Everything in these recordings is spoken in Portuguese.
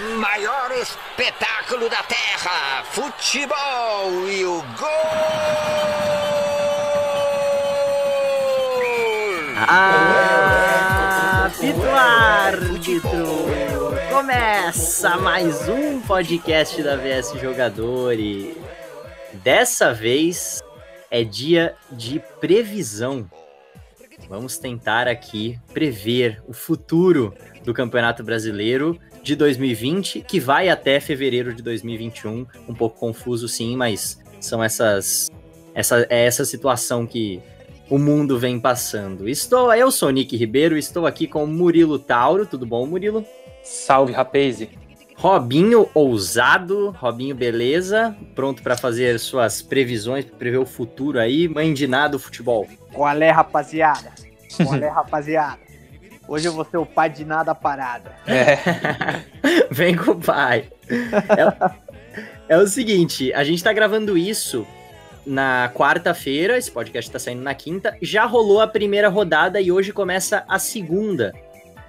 Maior espetáculo da Terra, futebol e o gol! Apito árbitro! Começa mais um podcast da VS Jogadores. Dessa vez é dia de previsão. Vamos tentar aqui prever o futuro do Campeonato Brasileiro de 2020, que vai até fevereiro de 2021. Um pouco confuso, sim, mas são essas. Essa, é essa situação que o mundo vem passando. Estou, eu sou Nick Ribeiro, estou aqui com Murilo Tauro. Tudo bom, Murilo? Salve, rapaz! Robinho ousado, Robinho beleza, pronto para fazer suas previsões, prever o futuro aí, mãe de nada do futebol. Qual é, rapaziada? Qual é, rapaziada? Hoje eu vou ser o pai de nada parada. É. Vem com o pai. É, é, o seguinte, a gente tá gravando isso na quarta-feira, esse podcast tá saindo na quinta. Já rolou a primeira rodada e hoje começa a segunda.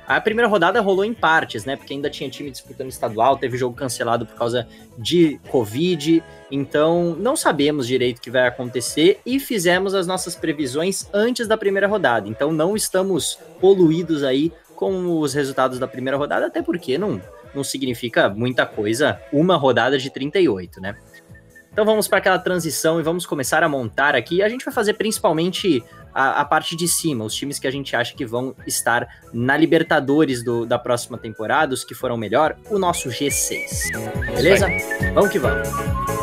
A primeira rodada rolou em partes, né? Porque ainda tinha time disputando estadual, teve jogo cancelado por causa de Covid. Então, não sabemos direito o que vai acontecer e fizemos as nossas previsões antes da primeira rodada. Então, não estamos poluídos aí com os resultados da primeira rodada, até porque não, não significa muita coisa uma rodada de 38, né? Então vamos para aquela transição e vamos começar a montar aqui. A gente vai fazer principalmente a, a, parte de cima, os times que a gente acha que vão estar na Libertadores do, da próxima temporada, os que foram melhor, o nosso G6. Beleza? Vamos que vamos.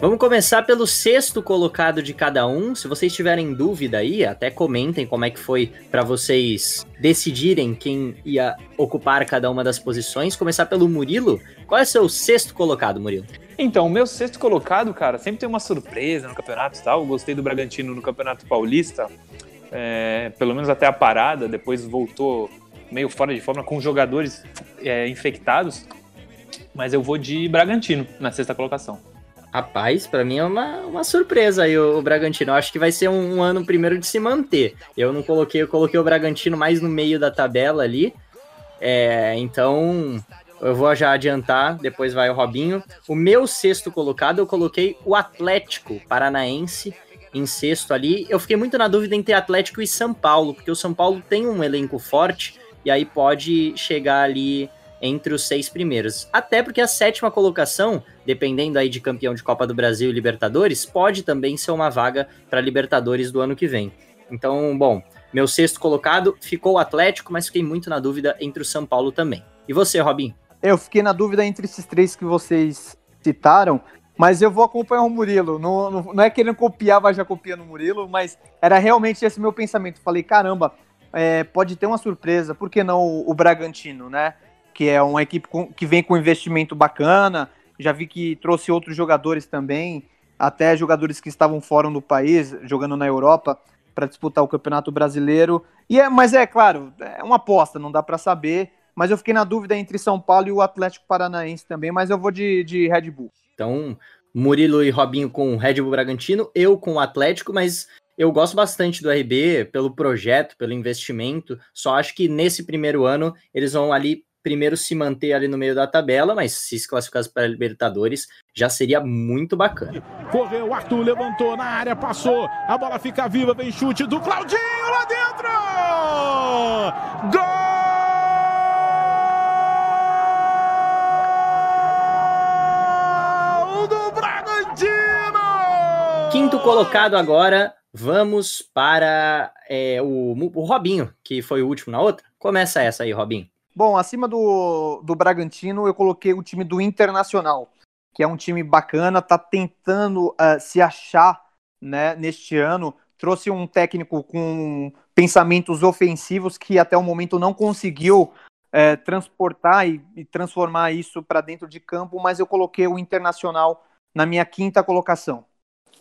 Vamos começar pelo sexto colocado de cada um. Se vocês tiverem dúvida aí, até comentem como é que foi para vocês decidirem quem ia ocupar cada uma das posições. Começar pelo Murilo. Qual é o seu sexto colocado, Murilo? Então, o meu sexto colocado, cara, sempre tem uma surpresa no campeonato e tal. Eu gostei do Bragantino no Campeonato Paulista, é, pelo menos até a parada. Depois voltou meio fora de forma com jogadores é, infectados. Mas eu vou de Bragantino na sexta colocação. Rapaz, para mim é uma, uma surpresa aí o, o Bragantino. Eu acho que vai ser um, um, ano primeiro de se manter. Eu não coloquei, eu coloquei o Bragantino mais no meio da tabela ali. É, então, eu vou já adiantar, depois vai o Robinho. O meu sexto colocado, eu coloquei o Atlético Paranaense em sexto ali. Eu fiquei muito na dúvida entre Atlético e São Paulo, porque o São Paulo tem um elenco forte e aí pode chegar ali entre os seis primeiros. Até porque a sétima colocação, dependendo aí de campeão de Copa do Brasil e Libertadores, pode também ser uma vaga para Libertadores do ano que vem. Então, bom, meu sexto colocado ficou o Atlético, mas fiquei muito na dúvida entre o São Paulo também. E você, Robin? Eu fiquei na dúvida entre esses três que vocês citaram, mas eu vou acompanhar o Murilo. Não, não, não é querendo copiar, vai já copiando o Murilo, mas era realmente esse meu pensamento. Falei, caramba, é, pode ter uma surpresa, por que não o, o Bragantino, né? Que é uma equipe com, que vem com investimento bacana. Já vi que trouxe outros jogadores também, até jogadores que estavam fora do país, jogando na Europa, para disputar o Campeonato Brasileiro. E é, mas é claro, é uma aposta, não dá para saber. Mas eu fiquei na dúvida entre São Paulo e o Atlético Paranaense também, mas eu vou de, de Red Bull. Então, Murilo e Robinho com o Red Bull Bragantino, eu com o Atlético, mas eu gosto bastante do RB pelo projeto, pelo investimento. Só acho que nesse primeiro ano eles vão ali primeiro se manter ali no meio da tabela, mas se se classificasse para a Libertadores, já seria muito bacana. Correu, Arthur levantou na área, passou, a bola fica viva, vem chute do Claudinho lá dentro! Gol do Bragantino! Quinto colocado agora, vamos para é, o, o Robinho, que foi o último na outra. Começa essa aí, Robinho. Bom, acima do, do Bragantino, eu coloquei o time do Internacional, que é um time bacana, tá tentando uh, se achar né, neste ano. Trouxe um técnico com pensamentos ofensivos que até o momento não conseguiu é, transportar e, e, transformar isso para dentro de campo, mas eu coloquei o Internacional na minha quinta colocação.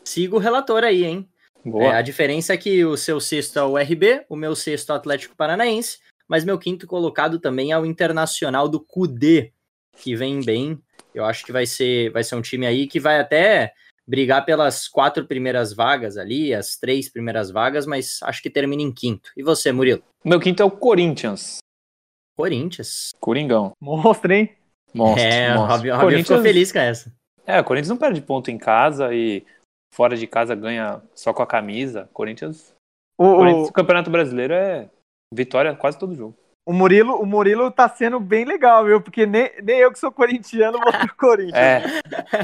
Siga o relator aí, hein? É, a diferença é que o seu sexto é o RB, o meu sexto é o Atlético Paranaense, mas meu quinto colocado também é o Internacional do Cudê, que vem bem. Eu acho que vai ser, vai ser um time aí que vai até brigar pelas quatro primeiras vagas ali, as três primeiras vagas, mas acho que termina em quinto. E você, Murilo? Meu quinto é o Corinthians. Corinthians. Coringão. Monstro, hein? Monstro, é, o monstro. Robinho, o Robinho ficou Corinthians- feliz com essa. É, o Corinthians não perde ponto em casa e fora de casa ganha só com a camisa. Corinthians, O, Corinthians o, o Campeonato Brasileiro é vitória quase todo jogo. o Murilo, o Murilo tá sendo bem legal, viu? Porque nem, nem eu que sou corintiano vou pro Corinthians. É,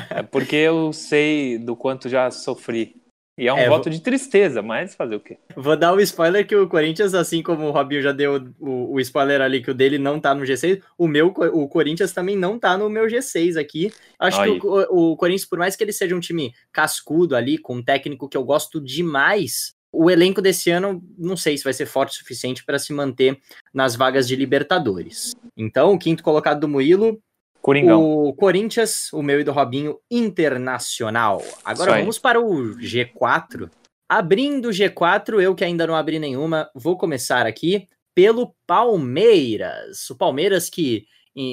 é porque eu sei do quanto já sofri. E é um É, voto de tristeza, mas fazer o quê? Vou dar o spoiler que o Corinthians, assim como o Robinho já deu o, o spoiler ali que o dele não tá no G6, o meu, o Corinthians também não tá no meu G6 aqui. Acho Aí. que o, o Corinthians, por mais que ele seja um time cascudo ali, com um técnico que eu gosto demais, o elenco desse ano não sei se vai ser forte o suficiente para se manter nas vagas de Libertadores. Então, o quinto colocado do Murilo, Coringão. o Corinthians, o meu e do Robinho, Internacional. Agora vamos para o G4. Abrindo o G4, eu que ainda não abri nenhuma, vou começar aqui pelo Palmeiras. O Palmeiras que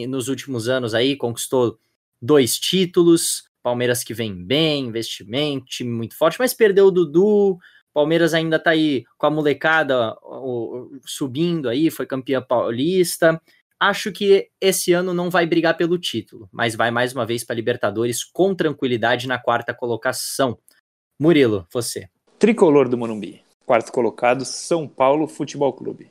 nos últimos anos aí conquistou dois títulos. Palmeiras que vem bem, investimento, time muito forte, mas perdeu o Dudu. Palmeiras ainda tá aí com a molecada o- o- subindo aí, foi campeã paulista. Acho que esse ano não vai brigar pelo título, mas vai mais uma vez para Libertadores com tranquilidade na quarta colocação. Murilo, você. Tricolor do Morumbi. Quarto colocado, São Paulo Futebol Clube.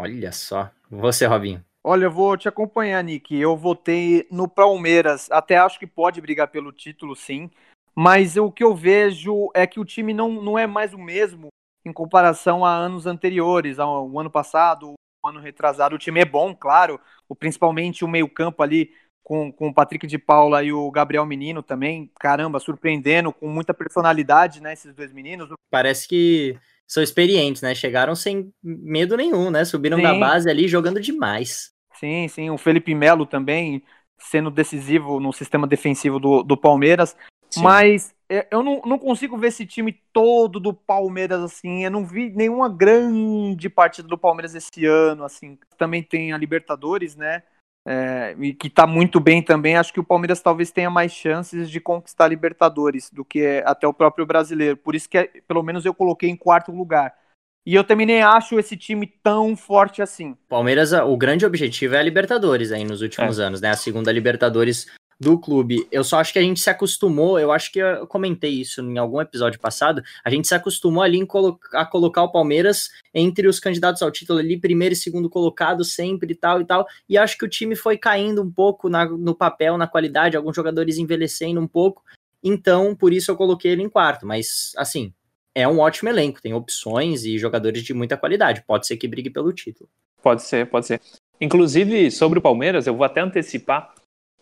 Olha só. Você, Robinho. Olha, eu vou te acompanhar, Nick. Eu votei no Palmeiras. Até acho que pode brigar pelo título, sim. Mas o que eu vejo é que o time não, não é mais o mesmo em comparação a anos anteriores, ao ano passado, o ano retrasado. O time é bom, claro. O, principalmente o meio-campo ali com, com o Patrick de Paula e o Gabriel Menino também. Caramba, surpreendendo, com muita personalidade, né? Esses dois meninos. Parece que são experientes, né? Chegaram sem medo nenhum, né? Subiram da Sim. base ali jogando demais. Sim, sim. O Felipe Melo também sendo decisivo no sistema defensivo do, do Palmeiras. Sim. Mas é, eu não, não consigo ver esse time todo do Palmeiras assim. Eu não vi nenhuma grande partida do Palmeiras esse ano. assim. Também tem a Libertadores, né? É, e que tá muito bem também. Acho que o Palmeiras talvez tenha mais chances de conquistar a Libertadores do que até o próprio brasileiro. Por isso que é- pelo menos eu coloquei em quarto lugar. E eu também nem acho esse time tão forte assim. Palmeiras, o grande objetivo é a Libertadores aí nos últimos anos, né? A segunda Libertadores do clube. Eu só acho que a gente se acostumou, eu acho que eu comentei isso em algum episódio passado, a gente se acostumou ali colo- a colocar o Palmeiras entre os candidatos ao título ali, primeiro e segundo colocado sempre e tal e tal, e acho que o time foi caindo um pouco na- no papel, na qualidade, alguns jogadores envelhecendo um pouco, então por isso eu coloquei ele em quarto, mas assim, é um ótimo elenco, tem opções e jogadores de muita qualidade, pode ser que brigue pelo título. Pode ser, pode ser. Inclusive, sobre o Palmeiras, eu vou até antecipar.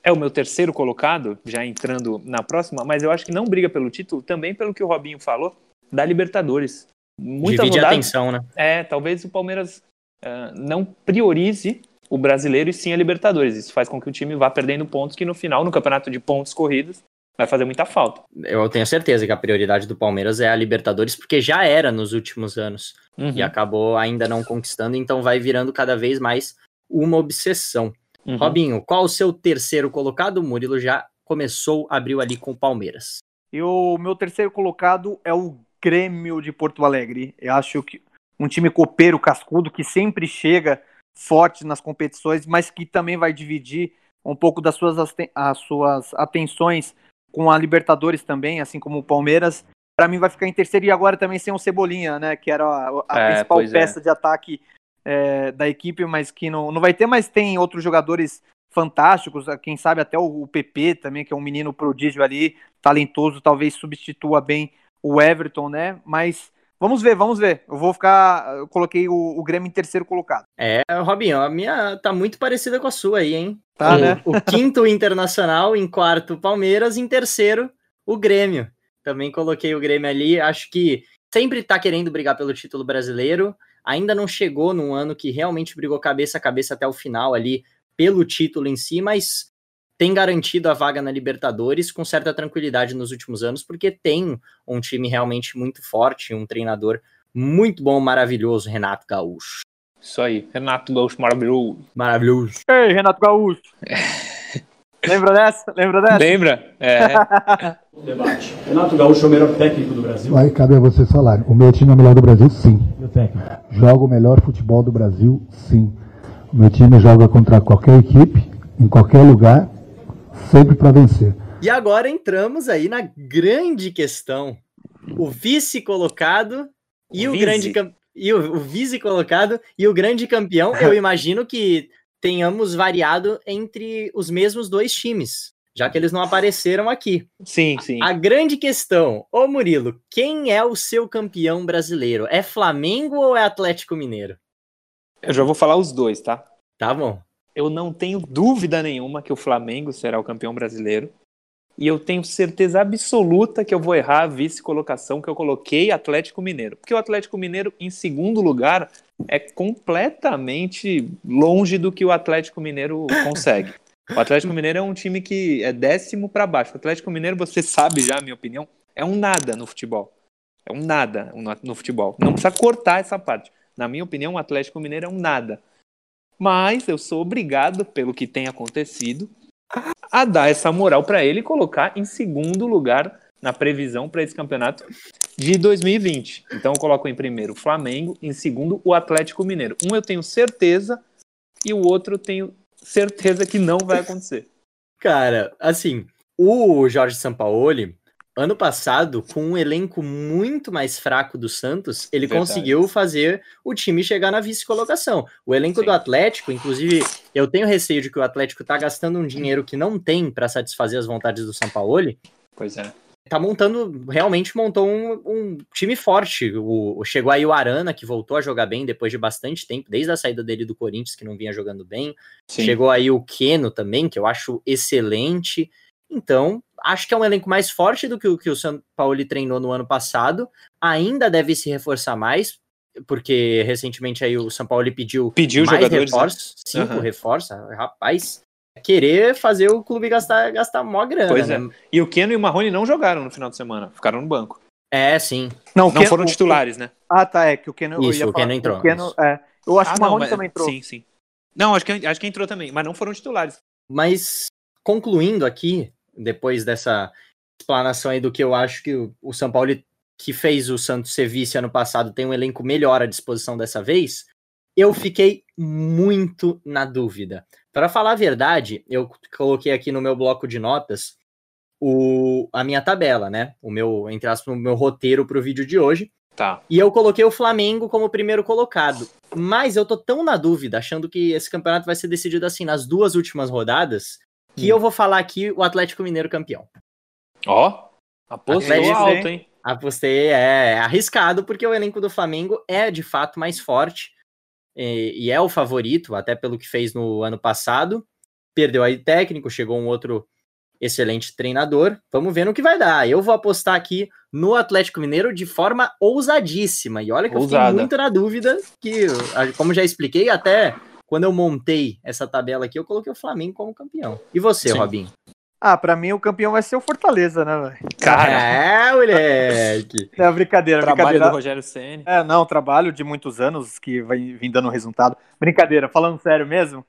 É o meu terceiro colocado, já entrando na próxima, mas eu acho que não briga pelo título, também pelo que o Robinho falou, da Libertadores. Muitas Divide a rodadas- atenção, né? É, talvez o Palmeiras ah, não priorize o brasileiro e sim a Libertadores. Isso faz com que o time vá perdendo pontos que no final, no campeonato de pontos corridos, vai fazer muita falta. Eu tenho certeza que a prioridade do Palmeiras é a Libertadores, porque já era nos últimos anos Uhum, e acabou ainda não conquistando, então vai virando cada vez mais uma obsessão. Uhum. Robinho, qual o seu terceiro colocado? O Murilo já começou, abriu ali com o Palmeiras. E o meu terceiro colocado é o Grêmio de Porto Alegre. Eu acho que um time copeiro, cascudo, que sempre chega forte nas competições, mas que também vai dividir um pouco das suas, as suas atenções com a Libertadores também, assim como o Palmeiras. Para mim vai ficar em terceiro e agora também sem o Cebolinha, né? Que era a, a É, principal é. peça de ataque é, da equipe, mas que não, não vai ter, mas tem outros jogadores fantásticos, quem sabe até o, o PP também, que é um menino prodígio ali, talentoso, talvez substitua bem o Everton, né? Mas vamos ver, vamos ver. Eu vou ficar. Eu coloquei o, o Grêmio em terceiro colocado. É, Robinho, a minha tá muito parecida com a sua aí, hein? Tá, o, né? o quinto Internacional, em quarto Palmeiras, em terceiro o Grêmio. Também coloquei o Grêmio ali, acho que sempre tá querendo brigar pelo título brasileiro, ainda não chegou num ano que realmente brigou cabeça a cabeça até o final ali pelo título em si, mas tem garantido a vaga na Libertadores com certa tranquilidade nos últimos anos, porque tem um time realmente muito forte, um treinador muito bom, maravilhoso, Renato Gaúcho. Isso aí, Renato Gaúcho maravilhoso. Maravilhoso. Ei, Renato Gaúcho. Lembra dessa? Lembra dessa? Lembra? É. Debate. Renato Gaúcho é o melhor técnico do Brasil? Vai cabe a vocês falarem. O meu time é o melhor do Brasil, sim. O técnico? Joga o melhor futebol do Brasil, sim. O meu time joga contra qualquer equipe, em qualquer lugar, sempre para vencer. E agora entramos aí na grande questão. O vice colocado e o, O grande e o, o vice colocado e o grande campeão. Eu imagino que tenhamos variado entre os mesmos dois times, já que eles não apareceram aqui. Sim, sim. A grande questão, ô Murilo, quem é o seu campeão brasileiro? É Flamengo ou é Atlético Mineiro? Eu já vou falar os dois, tá? Tá bom. Eu não tenho dúvida nenhuma que o Flamengo será o campeão brasileiro. E eu tenho certeza absoluta que eu vou errar a vice-colocação que eu coloquei Atlético Mineiro. Porque o Atlético Mineiro, em segundo lugar, é completamente longe do que o Atlético Mineiro consegue. O Atlético Mineiro é um time que é décimo para baixo. O Atlético Mineiro, você sabe já, a minha opinião, é um nada no futebol. É um nada no, futebol. Não precisa cortar essa parte. Na minha opinião, o Atlético Mineiro é um nada. Mas eu sou obrigado, pelo que tem acontecido, a dar essa moral para ele e colocar em segundo lugar na previsão para esse campeonato de 2020. Então eu coloco em primeiro o Flamengo, em segundo o Atlético Mineiro. Um eu tenho certeza e o outro eu tenho certeza que não vai acontecer. Cara, assim, o Jorge Sampaoli, ano passado, com um elenco muito mais fraco do Santos, ele Verdade. conseguiu fazer o time chegar na vice-colocação. O elenco Sim. do Atlético, inclusive, eu tenho receio de que o Atlético tá gastando um dinheiro que não tem para satisfazer as vontades do Sampaoli. Pois é. Tá montando, realmente montou um, um time forte. O, o- chegou aí o Arana, que voltou a jogar bem depois de bastante tempo, desde a saída dele do Corinthians, que não vinha jogando bem. Sim. Chegou aí o Keno também, que eu acho excelente. Então, acho que é um elenco mais forte do que o que o São Paulo treinou no ano passado. Ainda deve se reforçar mais, porque recentemente aí o São Paulo pediu, Pediu mais jogadores, né? reforços, cinco Aham. reforços. Rapaz, é querer fazer o clube gastar, gastar mó grana, Pois né? E o Keno e o Marrone não jogaram no final de semana, ficaram no banco. É, sim. Não, Não Ken- foram o- titulares, né? Ah, tá, é que o Keno. eu Isso, ia o Keno falar, entrou, O Keno, é. Eu acho Ah, que o não, Marrone mas- também entrou. Sim, sim. Não, acho que, acho que entrou também, mas não foram titulares. Mas concluindo aqui, depois dessa explanação aí do que eu acho que o, o São Paulo, que fez o Santos ser vice ano passado, tem um elenco melhor à disposição dessa vez, eu fiquei muito na dúvida. Para falar a verdade, eu coloquei aqui no meu bloco de notas o, a minha tabela, né? O meu, entre aspas, o meu roteiro para o vídeo de hoje. Tá. E eu coloquei o Flamengo como primeiro colocado. Mas eu tô tão na dúvida, achando que esse campeonato vai ser decidido assim nas duas últimas rodadas, que Hum. eu vou falar aqui o Atlético Mineiro campeão. Ó, apostou Atlético, alto, hein? Apostei, é, é arriscado, porque o elenco do Flamengo é de fato mais forte e, e é o favorito, até pelo que fez no ano passado. Perdeu aí técnico, chegou um outro excelente treinador. Vamos ver no que vai dar. Eu vou apostar aqui no Atlético Mineiro de forma ousadíssima. E olha que eu Ousada. fiquei muito na dúvida, que, como já expliquei, até quando eu montei essa tabela aqui, eu coloquei o Flamengo como campeão. E você, Sim. Robinho? Ah, pra mim o campeão vai ser o Fortaleza, né, velho? Cara, É, moleque! É brincadeira, trabalho do brincadeira. Rogério Ceni. É, não, trabalho de muitos anos que vai vir dando resultado. Brincadeira, falando sério mesmo.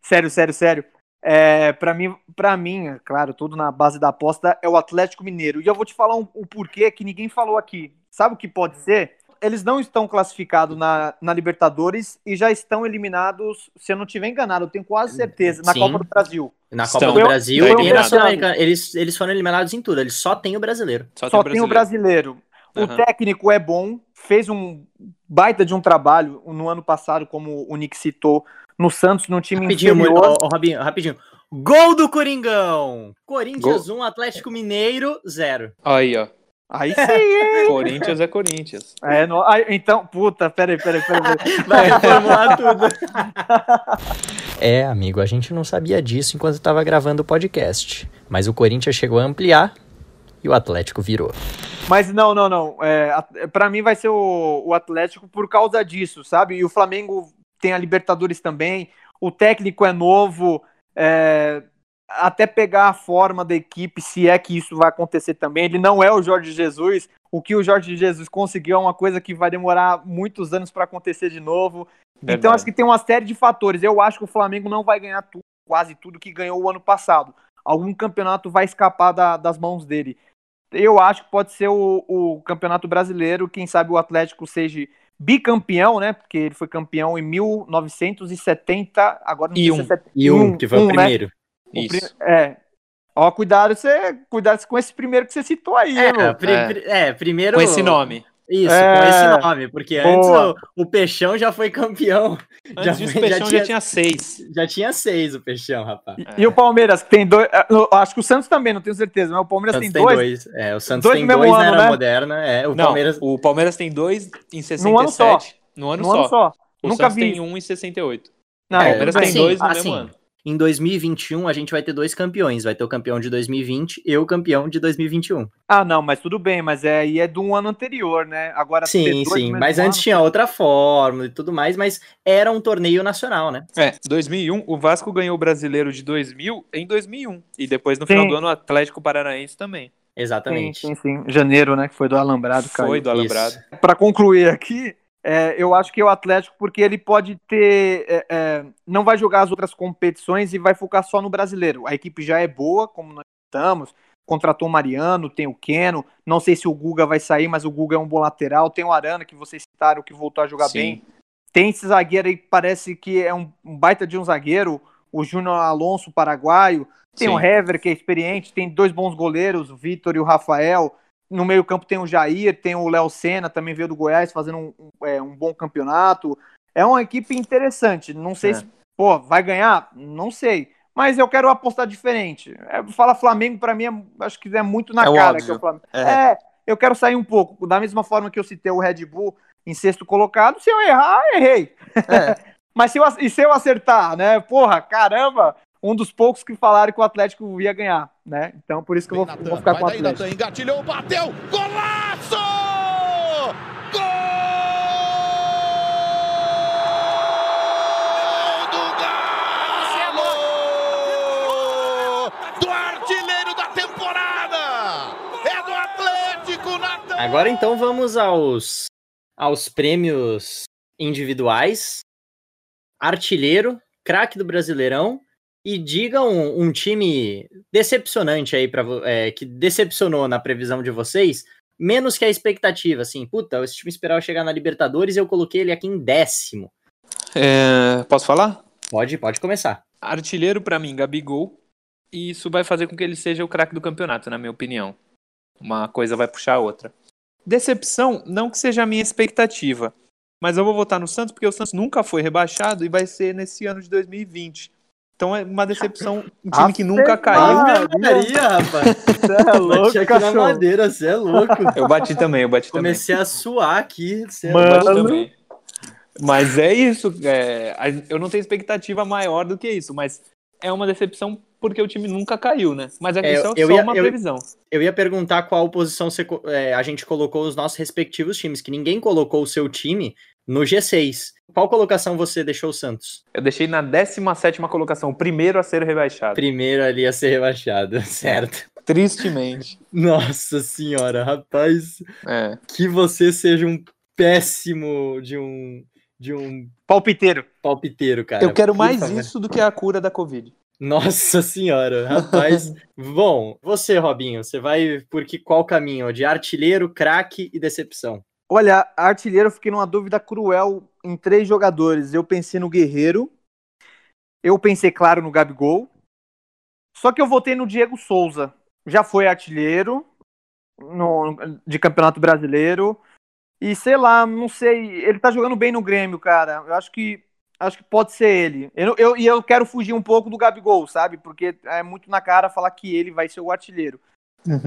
Sério, sério, sério. É, para mim, para mim, é claro, tudo na base da aposta é o Atlético Mineiro. E eu vou te falar um, o porquê que ninguém falou aqui. Sabe o que pode ser? Eles não estão classificados na, na Libertadores e já estão eliminados, se eu não estiver enganado, eu tenho quase certeza, na Sim. Copa do Brasil. Na Estão. Copa do Eu- Brasil eu- e na. Sul-Americana. Eles, eles foram eliminados em tudo, eles só tem o brasileiro. Só, Só tem tem o brasileiro. O Aham. técnico é bom, fez um baita de um trabalho no ano passado, como o Nick citou, no Santos, num time Rapidinho, inferior. ó, ó, Robinho, rapidinho. Gol do Coringão! Corinthians 1, Atlético Mineiro 0. Aí, ó. Aí sim, hein? Corinthians é Corinthians. É, no- aí, então, puta, peraí, peraí, peraí. peraí. Vai reformular tudo. É, amigo, a gente não sabia disso enquanto estava gravando o podcast. Mas o Corinthians chegou a ampliar e o Atlético virou. Mas não, não, não. É, a- pra mim vai ser o, o Atlético por causa disso, sabe? E o Flamengo tem a Libertadores também. O técnico é novo. é, até pegar a forma da equipe, se é que isso vai acontecer também. Ele não é o Jorge Jesus. O que o Jorge Jesus conseguiu é uma coisa que vai demorar muitos anos para acontecer de novo. Então Verdade. acho que tem uma série de fatores. Eu acho que o Flamengo não vai ganhar tudo, quase tudo que ganhou o ano passado. algum campeonato vai escapar da- das mãos dele. Eu acho que pode ser o, o campeonato brasileiro, quem sabe o Atlético seja bicampeão, né? Porque ele foi campeão em 1970, agora não E um. é 70 E um, que foi o né? primeiro. O Isso. pri- É. Ó, cuidado, você, cuidado com esse primeiro que você citou aí, É, pri- É. é, primeiro. Com esse nome. Isso, É. com esse nome, porque antes Boa. o, o Peixão já foi campeão. Já Antes disso, foi- o já Peixão já tinha- tinha seis. Já tinha seis o Peixão, rapaz. E, e o Palmeiras, que tem dois. é, eu Acho que o Santos também, não tenho certeza, mas o Palmeiras Santos tem dois. dois. É, o Santos dois tem no mesmo dois na ano, era né? moderna. É, o Não, Palmeiras. o Palmeiras tem dois em 67. No ano só. No ano No só. ano só. O Nunca Santos vi. tem um em 68. Não, o É, Palmeiras tudo tem assim, dois no assim, mesmo ano. Em 2021, a gente vai ter dois campeões. Vai ter o campeão de 2020 e o campeão de 2021. Ah, não, mas tudo bem, mas é, aí é do um ano anterior, né? Agora ter Sim, sim. Mas ano- antes tinha outra fórmula e tudo mais, mas era um torneio nacional, né? É, 2001, o Vasco ganhou o Brasileiro de 2000 em 2001. E depois, no Sim. final do ano, o Atlético Paranaense também. Exatamente. Sim, sim, sim. Janeiro, né? Que foi do Alambrado, cara. Foi do Alambrado. Para concluir aqui, é, eu acho que é o Atlético, porque ele pode ter. é, é, não vai jogar as outras competições e vai focar só no brasileiro. A equipe já é boa, como nós estamos. Contratou o Mariano, tem o Keno. Não sei se o Guga vai sair, mas o Guga é um bom lateral. Tem o Arana, que vocês citaram, que voltou a jogar Sim. bem. Tem esse zagueiro aí que parece que é um, um baita de um zagueiro. O Júnior Alonso, paraguaio. Tem o Sim. Hever, que é experiente. Tem dois bons goleiros, o Vitor e o Rafael. No meio-campo tem o Jair, tem o Léo Senna, também veio do Goiás, fazendo um, um, é, um bom campeonato. É uma equipe interessante. Não sei É. se, pô, vai ganhar? Não sei. Mas eu quero apostar diferente. É, fala Flamengo, pra mim, é- acho que é muito na É cara óbvio. que é o Flamengo. É. É, eu quero sair um pouco. Da mesma forma que eu citei o Red Bull em sexto colocado, se eu errar, errei. Mas se eu, e se eu acertar, né? Porra, caramba, um dos poucos que falaram que o Atlético ia ganhar, né? Então por isso que eu vou, vou ficar com o vai daí, Atlético. Natan, engatilhou, bateu, golaço! Gol do Galo! Do artilheiro da temporada! É do Atlético, Natan! Agora então vamos aos, aos prêmios individuais. Artilheiro, craque do Brasileirão. E diga um, um time decepcionante aí para que decepcionou na previsão de vocês, menos que a expectativa, assim, puta, esse time esperava chegar na Libertadores e eu coloquei ele aqui em décimo. É, posso falar? Pode, pode começar. Artilheiro, pra mim, Gabigol. E isso vai fazer com que ele seja o craque do campeonato, na minha opinião. Uma coisa vai puxar a outra. Decepção, não que seja a minha expectativa. Mas eu vou votar no Santos porque o Santos nunca foi rebaixado e vai ser nesse ano de 2020. Então é uma decepção. Um time que nunca caiu. Maria, rapaz. Você é louco, Bati aqui na madeira, você é louco. Eu bati também, eu bati também. Comecei a suar aqui. Cê é Eu Mano. louco. bati também. Mas é isso. é, eu não tenho expectativa maior do que isso, mas é uma decepção porque o time nunca caiu, né? Mas é, É, só, eu só ia- uma eu- previsão. Eu ia perguntar qual posição você é, a gente colocou os nossos respectivos times, que ninguém colocou o seu time no G6. Qual colocação você deixou o Santos? Eu deixei na 17 colocação, o primeiro a ser rebaixado. Primeiro ali a ser rebaixado, certo? Tristemente. Nossa senhora, rapaz, É. que você seja um péssimo de um de um Palpiteiro. palpiteiro, cara. eu quero mais isso do que a cura da Covid. Nossa senhora, rapaz. Bom, você, Robinho, você vai por que qual caminho? De artilheiro, craque e decepção. Olha, artilheiro, eu fiquei numa dúvida cruel em três jogadores. Eu pensei no Guerreiro. Eu pensei, claro, no Gabigol. Só que eu votei no Diego Souza. Já foi artilheiro no- de Campeonato Brasileiro. E sei lá, não sei. Ele tá jogando bem no Grêmio, cara. Eu acho que acho que pode ser ele. Eu, eu- e eu quero fugir um pouco do Gabigol, sabe? Porque é muito na cara falar que ele vai ser o artilheiro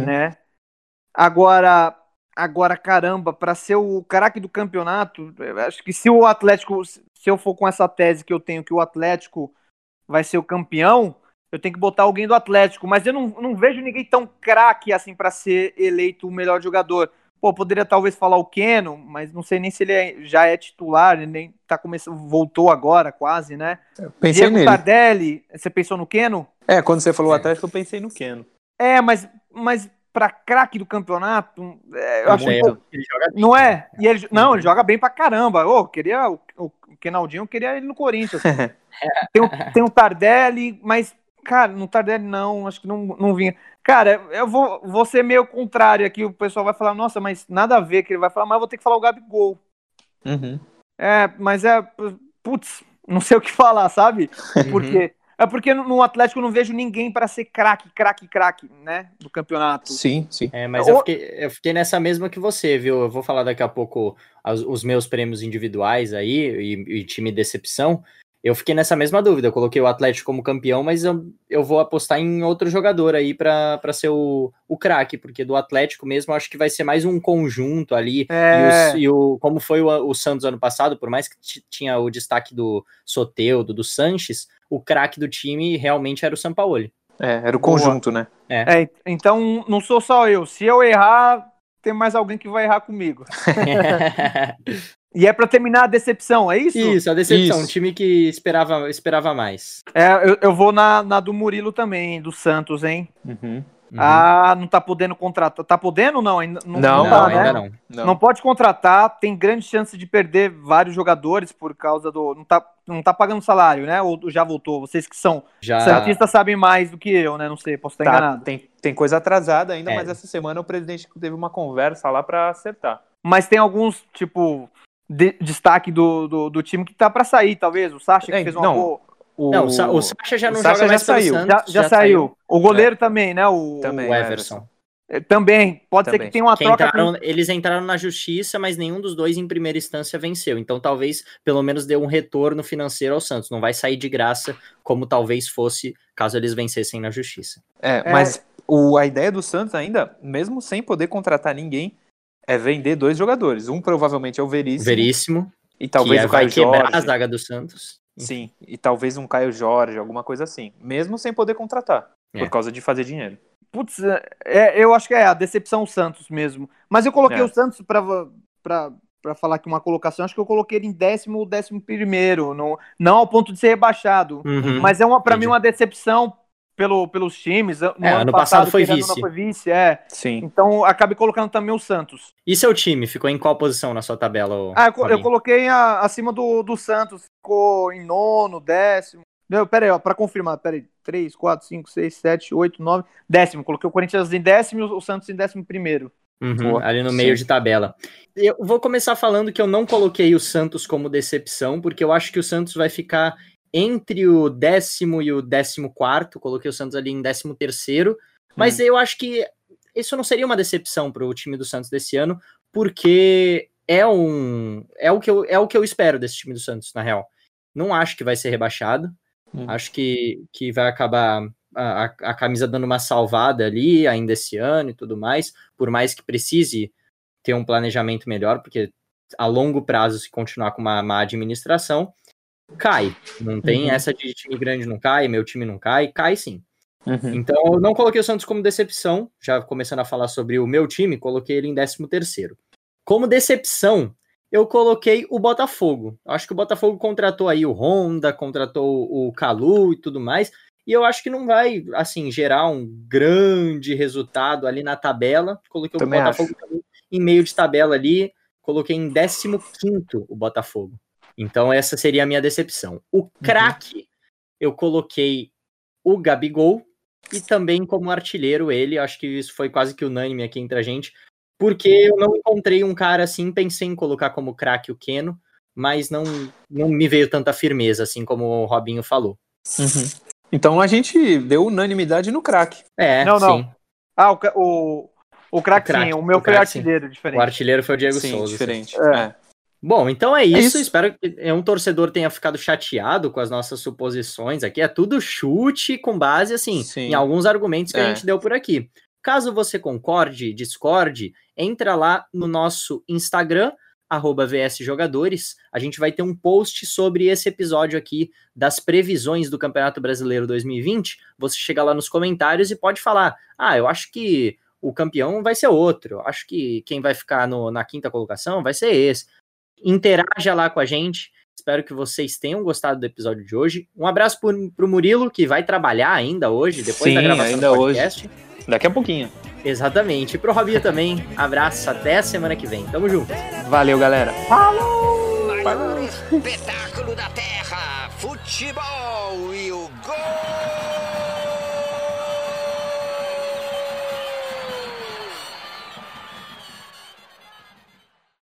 né? Agora, agora caramba, para ser o craque do campeonato, eu acho que se o Atlético, se eu for com essa tese que eu tenho que o Atlético vai ser o campeão, eu tenho que botar alguém do Atlético, mas eu não, não vejo ninguém tão craque assim para ser eleito o melhor jogador. Pô, poderia talvez falar o Keno, mas não sei nem se ele é- já é titular, ele nem tá começando, voltou agora quase, né? Pensei Diego nele. Tardelli, você pensou no Keno? É, quando você falou É. Atlético, eu pensei no Keno. É, mas, mas para craque do campeonato, é, eu acho que. Ele joga bem, Não é? cara. E ele, não, ele joga bem pra caramba. Ô, queria o, o Kenaldinho, eu queria ele no Corinthians. tem, o, tem o Tardelli, mas, Cara, no Tardelli não, acho que não, não vinha. Cara, eu vou, vou ser meio contrário aqui. O pessoal vai falar, nossa, mas nada a ver que ele vai falar, mas eu vou ter que falar o Gabigol. Uhum. É, mas é. Putz, não sei o que falar, sabe? Porque. É porque no- Atlético eu não vejo ninguém para ser craque, craque, craque, né? Do campeonato. Sim, sim. É, mas Ô- eu fiquei, eu fiquei nessa mesma que você, viu? Eu vou falar daqui a pouco as- os meus prêmios individuais aí e, e time decepção. Eu fiquei nessa mesma dúvida. Eu coloquei o Atlético como campeão, mas eu, eu vou apostar em outro jogador aí pra pra ser o, o craque, porque do Atlético mesmo eu acho que vai ser mais um conjunto ali. É. E, os- e o, como foi o, o Santos ano passado, por mais que tinha o destaque do Soteudo, do Sanches, o craque do time realmente era o Sampaoli. É, era o conjunto, né? É, então não sou só eu. Se eu errar, tem mais alguém que vai errar comigo. E é pra terminar a decepção, é isso? Isso, a decepção. Um Isso. time que esperava, esperava mais. É, eu, eu vou na, na do Murilo também, do Santos, hein? Uhum. Uhum. Ah, não tá podendo contratar. Tá podendo ou não? Ainda não, Não, não, tá, né? ainda não. Não. Não pode contratar, tem grande chance de perder vários jogadores por causa do. Não tá, não tá pagando salário, né? Ou já voltou? Vocês que são Já. santistas sabem mais do que eu, né? Não sei, posso estar Tá, enganado. tem, tem coisa atrasada ainda, É. mas essa semana o presidente teve uma conversa lá pra acertar. Mas tem alguns, tipo, de- destaque do, do, do time que tá pra sair, talvez. O Sacha que É, fez uma não, boa. O, Não, o, Sa o Sacha já o não Sacha joga já mais pelo saiu. Santos. Já, já, saiu. O goleiro também, né? O, Também. O o Everson. é, também. Pode ser Também. que tenha uma Que troca. entraram- eles entraram na justiça, mas nenhum dos dois em primeira instância venceu. Então talvez pelo menos dê um retorno financeiro ao Santos. Não vai sair de graça como talvez fosse caso eles vencessem na justiça. É, É. mas o, a ideia do Santos ainda, mesmo sem poder contratar ninguém, é vender dois jogadores. Um provavelmente é o Veríssimo. Veríssimo, E talvez que o vai Caio quebrar Jorge. a zaga do Santos. Sim, e talvez um Caio Jorge, alguma coisa assim. Mesmo sem poder contratar, É. por causa de fazer dinheiro. Putz, é, eu acho que é a decepção Santos mesmo. Mas eu coloquei É. o Santos pra falar aqui uma colocação. Acho que eu coloquei ele em décimo ou décimo primeiro. Não, não ao ponto de ser rebaixado. Uhum. Mas é entendi. mim uma decepção pelo, pelos times. No É, ano passado foi querendo ou não, vice. foi vice, é. Sim. Então acabei colocando também o Santos. E seu time ficou em qual posição na sua tabela? Ah, eu, eu coloquei a- acima do, do Santos. Ficou em nono, décimo. Não, pera aí, ó, pra confirmar, pera aí. 3, 4, 5, 6, 7, 8, 9, décimo. Coloquei o Corinthians em décimo e o Santos em décimo primeiro. Uhum, ali no meio Sim. de tabela. Eu vou começar falando que eu não coloquei o Santos como decepção, porque eu acho que o Santos vai ficar entre o décimo e o décimo quarto. Coloquei o Santos ali em décimo terceiro. Mas eu acho que isso não seria uma decepção para o time do Santos desse ano, porque é um é o que eu, é o que eu espero desse time do Santos, na real. Não acho que vai ser rebaixado. Hum. Acho que, que vai acabar a, a, a camisa dando uma salvada ali ainda esse ano e tudo mais, por mais que precise ter um planejamento melhor, porque a longo prazo, se continuar com uma má administração, cai. Não tem Uhum. essa de time grande não cai, meu time não cai, cai sim. Uhum. Então, eu não coloquei o Santos como decepção, já começando a falar sobre o meu time, coloquei ele em 13 terceiro. Como decepção, eu coloquei o Botafogo. Acho que o Botafogo contratou aí o Honda, contratou o Calu e tudo mais, e eu acho que não vai, assim, gerar um grande resultado ali na tabela. Coloquei Também o Botafogo também em meio de tabela ali, coloquei em 15 o Botafogo. Então, essa seria a minha decepção. O craque, eu coloquei o Gabigol, e também como artilheiro ele, acho que isso foi quase que unânime aqui entre a gente, porque eu não encontrei um cara assim, pensei em colocar como craque o Keno, mas não, não me veio tanta firmeza, assim como o Robinho falou. Uhum. Então a gente deu unanimidade no craque. É, Não, não. sim. Ah, o, o, o craque, O sim, o meu o foi artilheiro, O diferente. artilheiro foi o Diego Sim, Souza. sim. diferente. É. É. Bom, então é isso. isso. Espero que é, um torcedor tenha ficado chateado com as nossas suposições aqui. É tudo chute com base, assim, Sim. em alguns argumentos que a É. gente deu por aqui. Caso você concorde, discorde, entra lá no nosso Instagram, arroba VS Jogadores. A gente vai ter um post sobre esse episódio aqui das previsões do Campeonato Brasileiro 2020. Você chega lá nos comentários e pode falar: ah, eu acho que o campeão vai ser outro. Eu acho que quem vai ficar no- na quinta colocação vai ser esse interaja lá com a gente. Espero que vocês tenham gostado do episódio de hoje. Um abraço pro, pro Murilo, que vai trabalhar ainda hoje, depois da Sim, gravação ainda do podcast. Daqui a pouquinho. Exatamente. E pro Robinho também. Abraço, até a semana que vem. Tamo junto. Valeu, galera. Maior espetáculo da Terra, futebol e o gol!